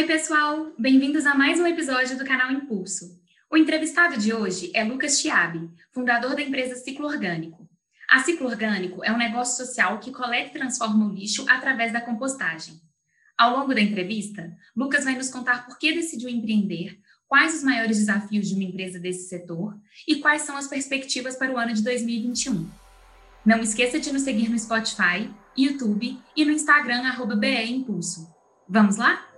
Oi, pessoal! Bem-vindos a mais um episódio do canal Impulso. O entrevistado de hoje é Lucas Chiabi, fundador da empresa Ciclo Orgânico. A Ciclo Orgânico é um negócio social que coleta e transforma o lixo através da compostagem. Ao longo da entrevista, Lucas vai nos contar por que decidiu empreender, quais os maiores desafios de uma empresa desse setor e quais são as perspectivas para o ano de 2021. Não esqueça de nos seguir no Spotify, YouTube e no Instagram, arroba BE Impulso. Vamos lá?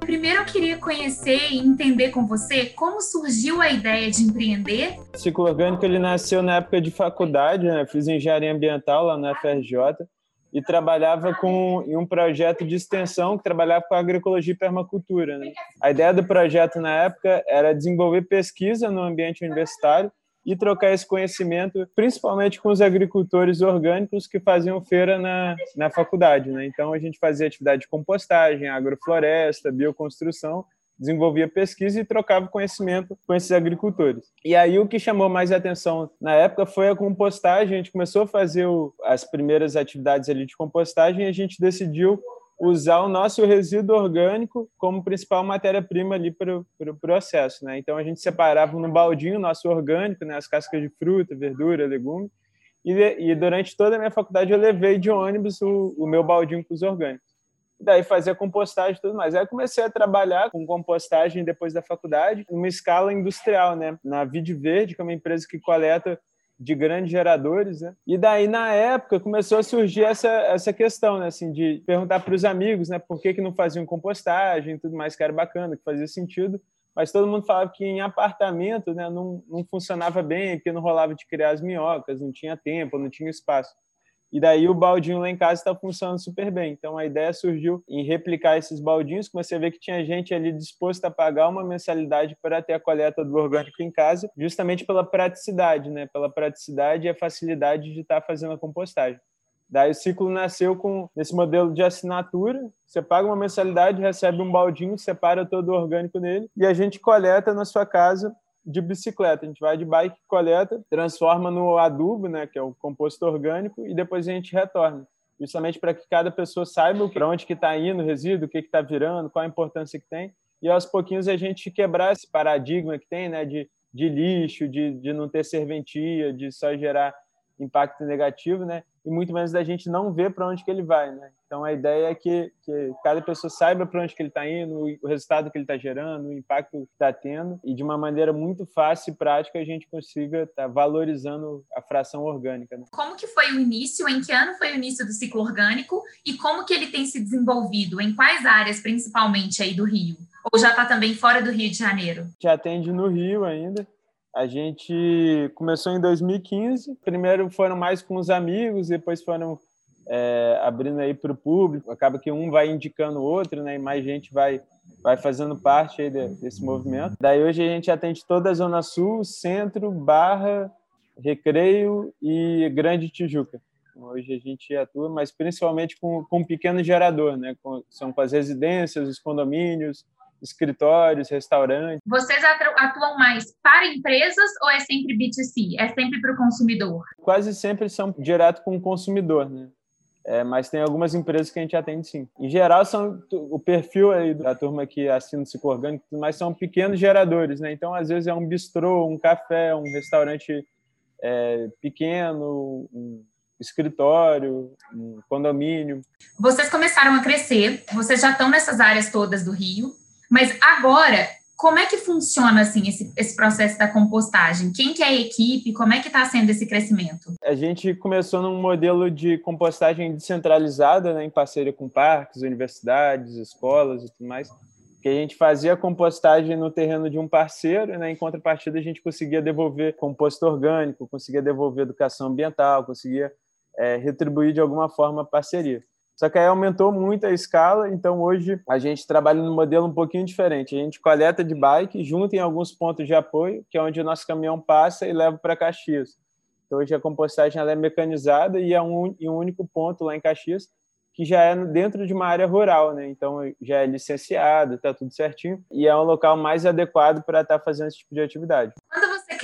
Primeiro eu queria conhecer e entender com você como surgiu a ideia de empreender. O ciclo orgânico ele nasceu na época de faculdade, né? Fiz engenharia ambiental lá na FRJ e trabalhava com em um projeto de extensão que trabalhava com agroecologia e permacultura. Né? A ideia do projeto na época era desenvolver pesquisa no ambiente universitário e trocar esse conhecimento, principalmente com os agricultores orgânicos que faziam feira na, na faculdade. Né? Então, a gente fazia atividade de compostagem, agrofloresta, bioconstrução, desenvolvia pesquisa e trocava conhecimento com esses agricultores. E aí o que chamou mais atenção na época foi a compostagem. A gente começou a fazer o, as primeiras atividades ali de compostagem e a gente decidiu usar o nosso resíduo orgânico como principal matéria-prima ali para o pro processo, né? Então a gente separava no baldinho o nosso orgânico, né? As cascas de fruta, verdura, legume. E, e durante toda a minha faculdade eu levei de ônibus o, o meu baldinho com os orgânicos. Daí fazia compostagem e tudo mais. Aí comecei a trabalhar com compostagem depois da faculdade, numa escala industrial, né? Na Vide Verde, que é uma empresa que coleta de grandes geradores, né? E daí na época começou a surgir essa essa questão, né, assim, de perguntar para os amigos, né, por que que não faziam compostagem, tudo mais que era bacana, que fazia sentido, mas todo mundo falava que em apartamento, né, não, não funcionava bem, porque não rolava de criar as minhocas, não tinha tempo, não tinha espaço. E daí o baldinho lá em casa está funcionando super bem. Então a ideia surgiu em replicar esses baldinhos. Comecei a ver que tinha gente ali disposta a pagar uma mensalidade para ter a coleta do orgânico em casa, justamente pela praticidade, né? Pela praticidade e a facilidade de estar tá fazendo a compostagem. Daí o ciclo nasceu com esse modelo de assinatura. Você paga uma mensalidade, recebe um baldinho, separa todo o orgânico nele e a gente coleta na sua casa de bicicleta. A gente vai de bike, coleta, transforma no adubo, né, que é o composto orgânico, e depois a gente retorna. Justamente para que cada pessoa saiba para onde que está indo o resíduo, o que está virando, qual a importância que tem. E aos pouquinhos a gente quebrar esse paradigma que tem, né, de, de lixo, de, de não ter serventia, de só gerar impacto negativo, né? E muito menos da gente não ver para onde que ele vai, né? Então a ideia é que, que cada pessoa saiba para onde que ele está indo, o resultado que ele está gerando, o impacto que está tendo, e de uma maneira muito fácil e prática a gente consiga estar tá valorizando a fração orgânica. Né? Como que foi o início? Em que ano foi o início do ciclo orgânico? E como que ele tem se desenvolvido? Em quais áreas, principalmente aí do Rio? Ou já está também fora do Rio de Janeiro? Já atende no Rio ainda. A gente começou em 2015. Primeiro foram mais com os amigos, depois foram é, abrindo aí para o público. Acaba que um vai indicando o outro, né? E mais gente vai vai fazendo parte aí desse movimento. Daí hoje a gente atende toda a Zona Sul, Centro, Barra, Recreio e Grande Tijuca. Hoje a gente atua, mas principalmente com, com pequeno gerador, né? Com, são com as residências, os condomínios, escritórios, restaurantes. Vocês atuam mais para empresas ou é sempre B2C? É sempre para o consumidor? Quase sempre são direto com o consumidor, né? É, mas tem algumas empresas que a gente atende sim. Em geral, são o perfil aí da turma que assina o ciclo orgânico, mas são pequenos geradores, né? Então, às vezes é um bistrô, um café, um restaurante é, pequeno, um escritório, um condomínio. Vocês começaram a crescer, vocês já estão nessas áreas todas do Rio, mas agora como é que funciona assim esse, esse processo da compostagem? Quem que é a equipe? Como é que está sendo esse crescimento? A gente começou num modelo de compostagem descentralizada, né, em parceria com parques, universidades, escolas e tudo mais, que a gente fazia compostagem no terreno de um parceiro, né, em contrapartida a gente conseguia devolver composto orgânico, conseguia devolver educação ambiental, conseguia é, retribuir de alguma forma a parceria. Só que aí aumentou muito a escala, então hoje a gente trabalha num modelo um pouquinho diferente. A gente coleta de bike, junta em alguns pontos de apoio, que é onde o nosso caminhão passa e leva para Caxias. Então hoje a compostagem é mecanizada e é um, um único ponto lá em Caxias, que já é dentro de uma área rural, né? Então já é licenciado, está tudo certinho e é um local mais adequado para estar tá fazendo esse tipo de atividade.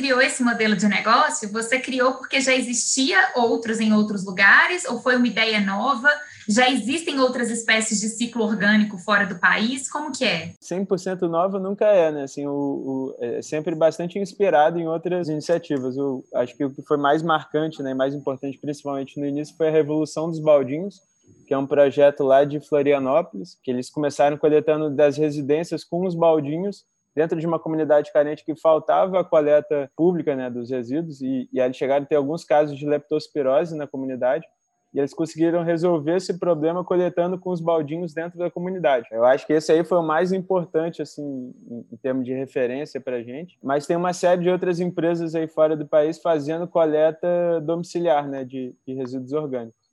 Criou esse modelo de negócio, você criou porque já existia outros em outros lugares ou foi uma ideia nova? Já existem outras espécies de ciclo orgânico fora do país? Como que é? 100% nova nunca é, né? Assim, o, o, é sempre bastante inspirado em outras iniciativas. O, acho que o que foi mais marcante, né, mais importante, principalmente no início, foi a Revolução dos Baldinhos, que é um projeto lá de Florianópolis, que eles começaram coletando das residências com os baldinhos dentro de uma comunidade carente que faltava a coleta pública né, dos resíduos e, e aí chegaram a ter alguns casos de leptospirose na comunidade e eles conseguiram resolver esse problema coletando com os baldinhos dentro da comunidade. Eu acho que esse aí foi o mais importante assim em, termos de referência para a gente. Mas tem uma série de outras empresas aí fora do país fazendo coleta domiciliar, né, de, de resíduos orgânicos.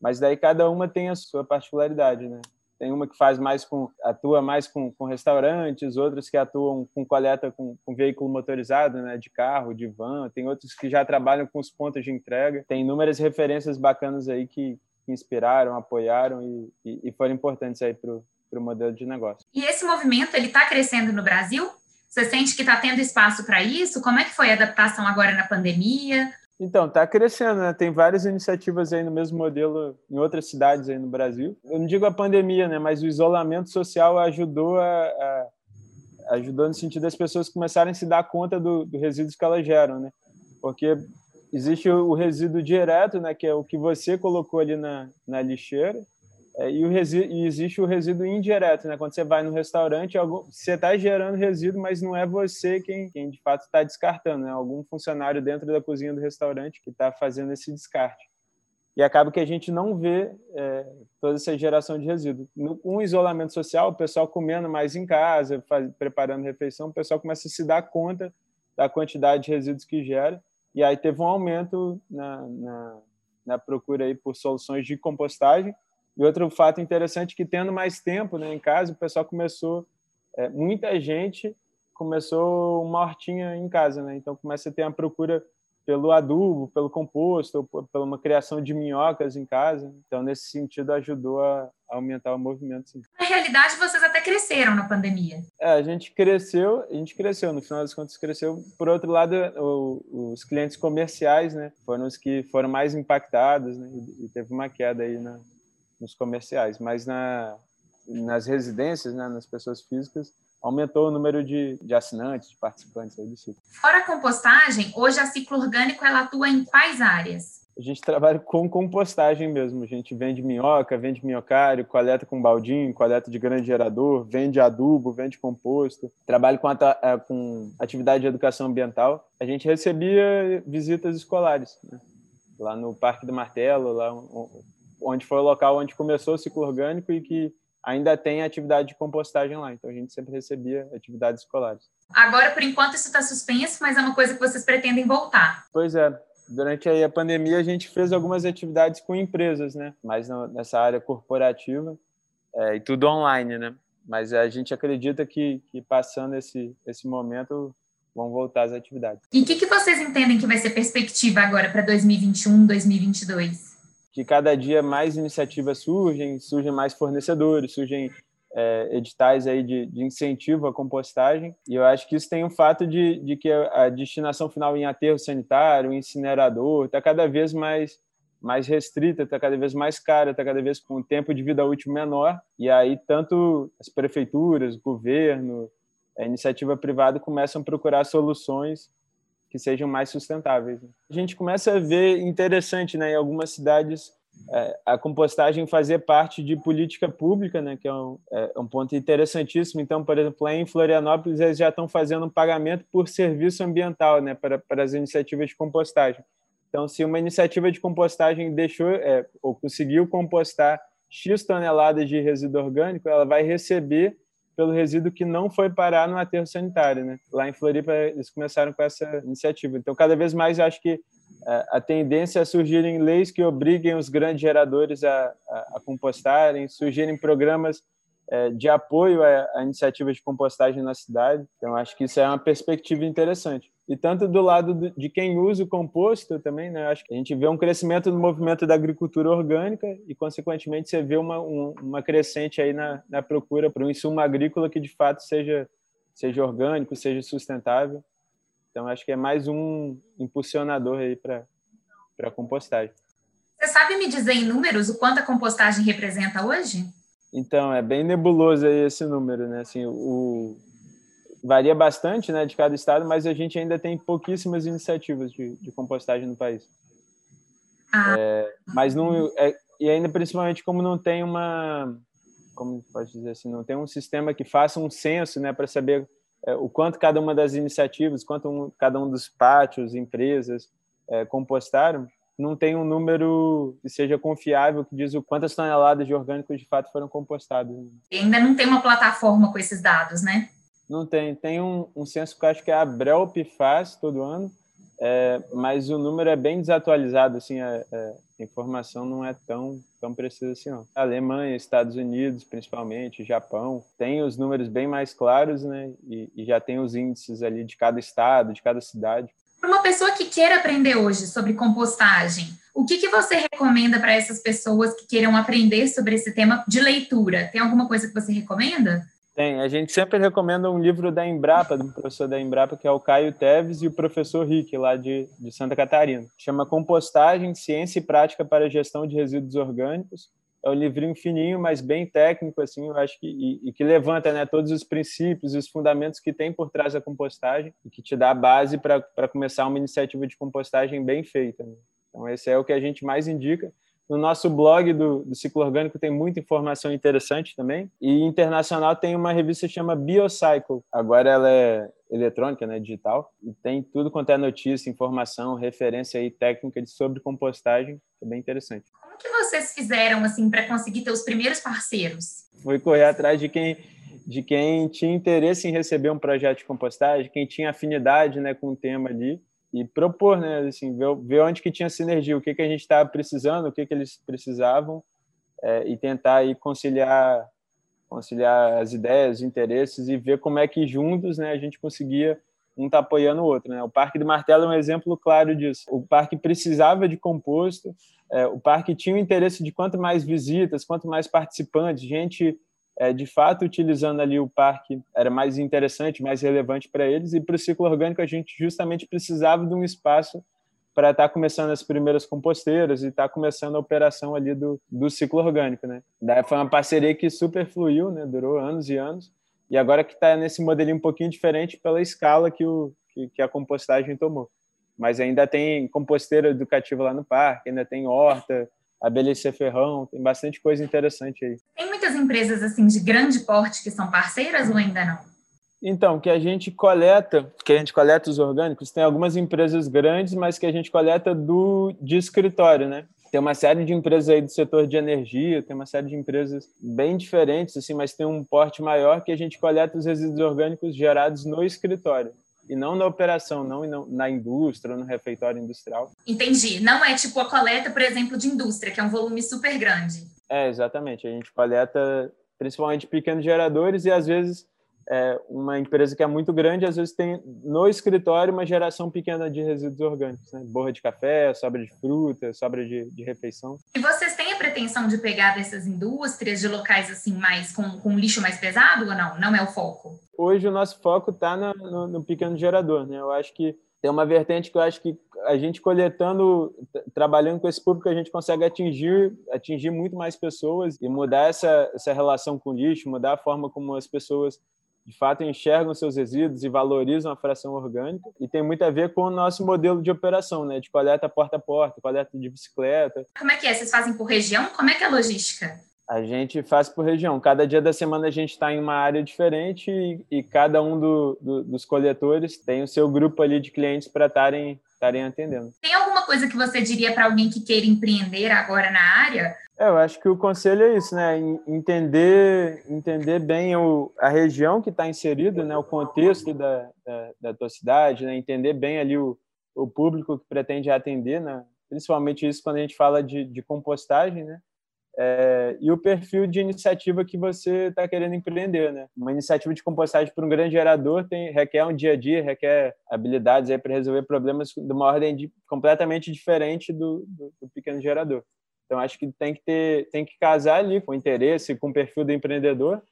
Mas daí cada uma tem a sua particularidade, né? Tem uma que faz mais com atua mais com, com restaurantes, outras que atuam com coleta com, com, veículo motorizado, né, de carro, de van. Tem outros que já trabalham com os pontos de entrega. Tem inúmeras referências bacanas aí que, que inspiraram, apoiaram e, e, e foram importantes aí para o modelo de negócio. E esse movimento ele está crescendo no Brasil? Você sente que está tendo espaço para isso? Como é que foi a adaptação agora na pandemia? Então, está crescendo, né? Tem várias iniciativas aí no mesmo modelo em outras cidades aí no Brasil. Eu não digo a pandemia, né? Mas o isolamento social ajudou a, a ajudou no sentido das pessoas começarem a se dar conta do, do resíduos que elas geram, né? Porque existe o resíduo direto, né? Que é o que você colocou ali na, na lixeira é, e, o e existe o resíduo indireto, né? Quando você vai no restaurante, algum, você está gerando resíduo, mas não é você quem, quem de fato está descartando, né? Algum funcionário dentro da cozinha do restaurante que está fazendo esse descarte. E acaba que a gente não vê é, toda essa geração de resíduo. No, com o isolamento social, o pessoal comendo mais em casa, faz, preparando refeição, o pessoal começa a se dar conta da quantidade de resíduos que gera. E aí teve um aumento na, na, na procura aí por soluções de compostagem, e outro fato interessante é que tendo mais tempo né, em casa, o pessoal começou, é, muita gente começou uma hortinha em casa, né? Então começa a ter a procura pelo adubo, pelo composto, pela uma criação de minhocas em casa. Então nesse sentido ajudou a aumentar o movimento. Sim. Na realidade vocês até cresceram na pandemia. É, a gente cresceu, a gente cresceu. No final das contas cresceu. Por outro lado, o, os clientes comerciais, né, foram os que foram mais impactados, né? E teve uma queda aí na nos comerciais, mas na, nas residências, né, nas pessoas físicas, aumentou o número de, de assinantes, de participantes aí do ciclo. Fora a compostagem, hoje a Ciclo Orgânico ela atua em quais áreas? A gente trabalha com compostagem mesmo. A gente vende minhoca, vende minhocário, coleta com baldinho, coleta de grande gerador, vende adubo, vende composto. Trabalho com, a, com atividade de educação ambiental. A gente recebia visitas escolares, né? lá no Parque do Martelo, lá onde foi o local onde começou o ciclo orgânico e que ainda tem atividade de compostagem lá. Então a gente sempre recebia atividades escolares. Agora, por enquanto, isso está suspenso, mas é uma coisa que vocês pretendem voltar. Pois é. Durante a pandemia, a gente fez algumas atividades com empresas, né? Mais nessa área corporativa é, e tudo online, né? Mas a gente acredita que, que passando esse, esse momento, vão voltar às atividades. E o que, que vocês entendem que vai ser perspectiva agora para 2021, 2022? Que cada dia mais iniciativas surgem, surgem mais fornecedores, surgem é, editais aí de, de, incentivo à compostagem. E eu acho que isso tem o um fato de, de que a, destinação final em aterro sanitário, incinerador, está cada vez mais mais restrita, está cada vez mais cara, está cada vez com um tempo de vida útil menor. E aí tanto as prefeituras, o governo, a iniciativa privada começam a procurar soluções que sejam mais sustentáveis. A gente começa a ver interessante, né, em algumas cidades é, a compostagem fazer parte de política pública, né, que é um, é um, ponto interessantíssimo. Então, por exemplo, lá em Florianópolis eles já estão fazendo um pagamento por serviço ambiental, né, para, para as iniciativas de compostagem. Então, se uma iniciativa de compostagem deixou é, ou conseguiu compostar x toneladas de resíduo orgânico, ela vai receber pelo resíduo que não foi parar no aterro sanitário. Né? Lá em Floripa, eles começaram com essa iniciativa. Então, cada vez mais, acho que é, a tendência é surgirem leis que obriguem os grandes geradores a, a, a compostarem, surgirem programas é, de apoio à, iniciativa de compostagem na cidade. Então, acho que isso é uma perspectiva interessante. E tanto do lado de quem usa o composto também, né? Acho que a gente vê um crescimento no movimento da agricultura orgânica e, consequentemente, você vê uma, uma crescente aí na, na procura por um insumo agrícola que, de fato, seja, seja orgânico, seja sustentável. Então, acho que é mais um impulsionador aí para a compostagem. Você sabe me dizer em números o quanto a compostagem representa hoje? Então, é bem nebuloso aí esse número, né? Assim, o, varia bastante né, de cada estado, mas a gente ainda tem pouquíssimas iniciativas de, de compostagem no país. Ah. É, mas não, é, e ainda principalmente como não tem uma, como pode dizer assim, não tem um sistema que faça um censo, né, para saber é, o quanto cada uma das iniciativas, quanto um, cada um dos pátios, empresas é, compostaram, não tem um número que seja confiável que diz o quantas toneladas de orgânicos de fato foram compostados. E ainda não tem uma plataforma com esses dados, né? Não tem. Tem um, um censo que eu acho que a Abrelp faz todo ano, é, mas o número é bem desatualizado, assim, a, a, informação não é tão, tão precisa assim, não. Alemanha, Estados Unidos, principalmente, Japão, tem os números bem mais claros, né, e, e já tem os índices ali de cada estado, de cada cidade. Para uma pessoa que queira aprender hoje sobre compostagem, o que, que você recomenda para essas pessoas que queiram aprender sobre esse tema de leitura? Tem alguma coisa que você recomenda? Tem. A gente sempre recomenda um livro da Embrapa, do professor da Embrapa, que é o Caio Teves, e o professor Rick, lá de, de Santa Catarina. Chama Compostagem, Ciência e Prática para a Gestão de Resíduos Orgânicos. É um livrinho fininho, mas bem técnico, assim, eu acho que, e, e que levanta né, todos os princípios os fundamentos que tem por trás da compostagem e que te dá a base para começar uma iniciativa de compostagem bem feita. Né? Então, esse é o que a gente mais indica. No nosso blog do, do, Ciclo Orgânico tem muita informação interessante também. E internacional tem uma revista que chama Biocycle. Agora ela é eletrônica, né, digital, e tem tudo quanto é notícia, informação, referência aí técnica sobre compostagem, é bem interessante. Como que vocês fizeram assim para conseguir ter os primeiros parceiros? Foi correr atrás de quem de quem tinha interesse em receber um projeto de compostagem, quem tinha afinidade, né, com o tema ali e propor, né, assim, ver, ver onde que tinha sinergia, o que que a gente estava precisando, o que que eles precisavam é, e tentar aí conciliar conciliar as ideias, os interesses e ver como é que juntos, né, a gente conseguia um tá apoiando o outro, né? O Parque do Martelo é um exemplo claro disso. O parque precisava de composto, é, o parque tinha o interesse de quanto mais visitas, quanto mais participantes, gente é, de fato utilizando ali o parque era mais interessante, mais relevante para eles, e para o ciclo orgânico a gente justamente precisava de um espaço para estar tá começando as primeiras composteiras e estar tá começando a operação ali do, do ciclo orgânico, né? Daí foi uma parceria que super fluiu, né? Durou anos e anos, e agora que está nesse modelinho um pouquinho diferente pela escala que, o, que, que a compostagem tomou. Mas ainda tem composteira educativa lá no parque, ainda tem horta, a BLC Ferrão, tem bastante coisa interessante aí. Muitas empresas assim de grande porte que são parceiras ou ainda não? Então, que a gente coleta, que a gente coleta os orgânicos, tem algumas empresas grandes, mas que a gente coleta do de escritório, né? Tem uma série de empresas aí do setor de energia, tem uma série de empresas bem diferentes, assim, mas tem um porte maior que a gente coleta os resíduos orgânicos gerados no escritório e não na operação, não na indústria, no refeitório industrial. Entendi. Não é tipo a coleta, por exemplo, de indústria, que é um volume super grande. É, exatamente. A gente coleta principalmente pequenos geradores e às vezes é, uma empresa que é muito grande, às vezes tem no escritório uma geração pequena de resíduos orgânicos, né? borra de café, sobra de fruta, sobra de, de refeição. E vocês têm a pretensão de pegar dessas indústrias, de locais assim mais com, com lixo mais pesado ou não? Não é o foco? Hoje o nosso foco está no, no, pequeno gerador, né? Eu acho que tem uma vertente que eu acho que a gente coletando, trabalhando com esse público, a gente consegue atingir, atingir muito mais pessoas e mudar essa, essa relação com o lixo, mudar a forma como as pessoas de fato enxergam seus resíduos e valorizam a fração orgânica e tem muito a ver com o nosso modelo de operação, né, de coleta porta a porta, coleta de bicicleta. Como é que é? Vocês fazem por região? Como é que é a logística? A gente faz por região. Cada dia da semana a gente está em uma área diferente e, e cada um do, do, dos coletores tem o seu grupo ali de clientes para estarem estarem atendendo. Tem alguma coisa que você diria para alguém que queira empreender agora na área? É, eu acho que o conselho é isso, né? Entender, entender bem o, a região que está inserido, né? O contexto da, da, da, tua cidade, né? Entender bem ali o, o público que pretende atender, né? Principalmente isso quando a gente fala de, de compostagem, né? É, e o perfil de iniciativa que você está querendo empreender, né? Uma iniciativa de compostagem para um grande gerador tem, requer um dia a dia, requer habilidades para resolver problemas de uma ordem de, completamente diferente do, do, do, pequeno gerador. Então acho que tem que ter, tem que casar ali com o interesse, com o perfil do empreendedor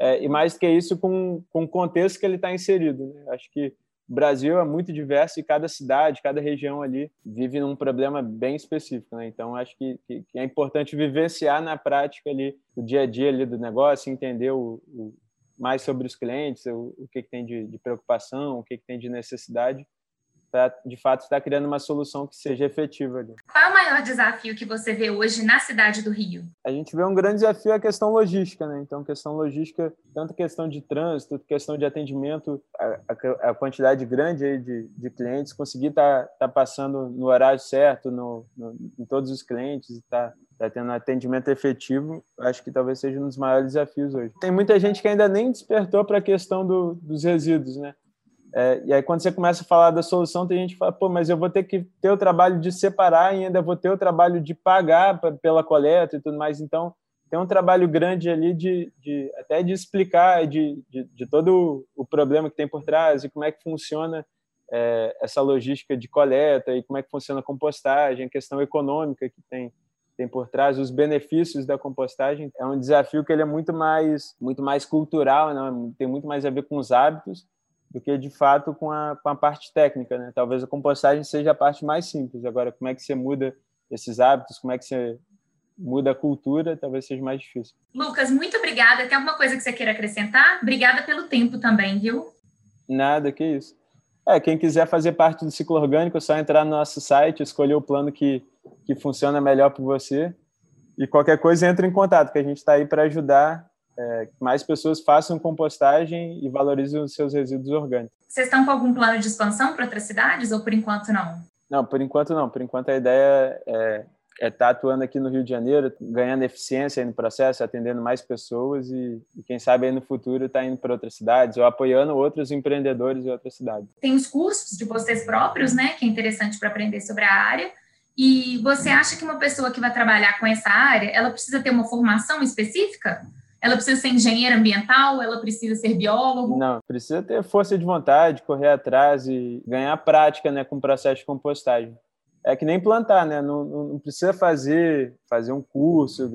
é, e mais que isso com, com o contexto que ele está inserido. Né? Acho que o Brasil é muito diverso e cada cidade, cada região ali vive num problema bem específico, né? Então acho que, que, que, é importante vivenciar na prática ali o dia a dia ali do negócio, entender o, o mais sobre os clientes, o, o que, que tem de, de preocupação, o que, que tem de necessidade para de fato estar criando uma solução que seja efetiva ali. Qual é o maior desafio que você vê hoje na cidade do Rio? A gente vê um grande desafio a questão logística, né? Então, questão logística, tanto questão de trânsito, questão de atendimento, a, a, a quantidade grande de, de clientes, conseguir estar tá, tá passando no horário certo, no, no, em todos os clientes, estar tá, tá tendo um atendimento efetivo, acho que talvez seja um dos maiores desafios hoje. Tem muita gente que ainda nem despertou para a questão do, dos resíduos, né? É, e aí, quando você começa a falar da solução, tem gente que fala, pô, mas eu vou ter que ter o trabalho de separar e ainda vou ter o trabalho de pagar pela coleta e tudo mais. Então, tem um trabalho grande ali de, de até de explicar de, de, de, todo o problema que tem por trás e como é que funciona é, essa logística de coleta e como é que funciona a compostagem, a questão econômica que tem tem por trás os benefícios da compostagem é um desafio que ele é muito mais muito mais cultural né? tem muito mais a ver com os hábitos do que de fato com a, com a parte técnica, né? Talvez a compostagem seja a parte mais simples. Agora, como é que você muda esses hábitos? Como é que você muda a cultura? Talvez seja mais difícil. Lucas, muito obrigada. Tem alguma coisa que você queira acrescentar? Obrigada pelo tempo também, viu? Nada, que isso. É, quem quiser fazer parte do ciclo orgânico, é só entrar no nosso site, escolher o plano que, que funciona melhor para você. E qualquer coisa, entre em contato, que a gente está aí para ajudar é, mais pessoas façam compostagem e valorizem os seus resíduos orgânicos. Vocês estão com algum plano de expansão para outras cidades ou por enquanto não? Não, por enquanto não. Por enquanto a ideia é é estar tá atuando aqui no Rio de Janeiro, ganhando eficiência no processo, atendendo mais pessoas e, e quem sabe aí no futuro estar tá indo para outras cidades ou apoiando outros empreendedores em outras cidades. Tem os cursos de vocês próprios, né, que é interessante para aprender sobre a área. E você acha que uma pessoa que vai trabalhar com essa área, ela precisa ter uma formação específica? Ela precisa ser engenheira ambiental? Ela precisa ser biólogo? Não, precisa ter força de vontade, correr atrás e ganhar prática né, com o processo de compostagem é que nem plantar, né? Não, não, precisa fazer fazer um curso,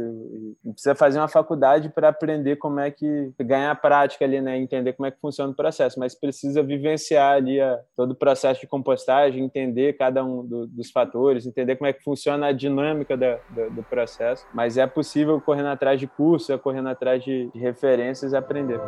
não precisa fazer uma faculdade para aprender como é que ganhar prática ali, né? Entender como é que funciona o processo, mas precisa vivenciar ali a, todo o processo de compostagem, entender cada um do, dos fatores, entender como é que funciona a dinâmica da, do, do, processo. Mas é possível correndo atrás de curso, é correndo atrás de, de referências, aprender.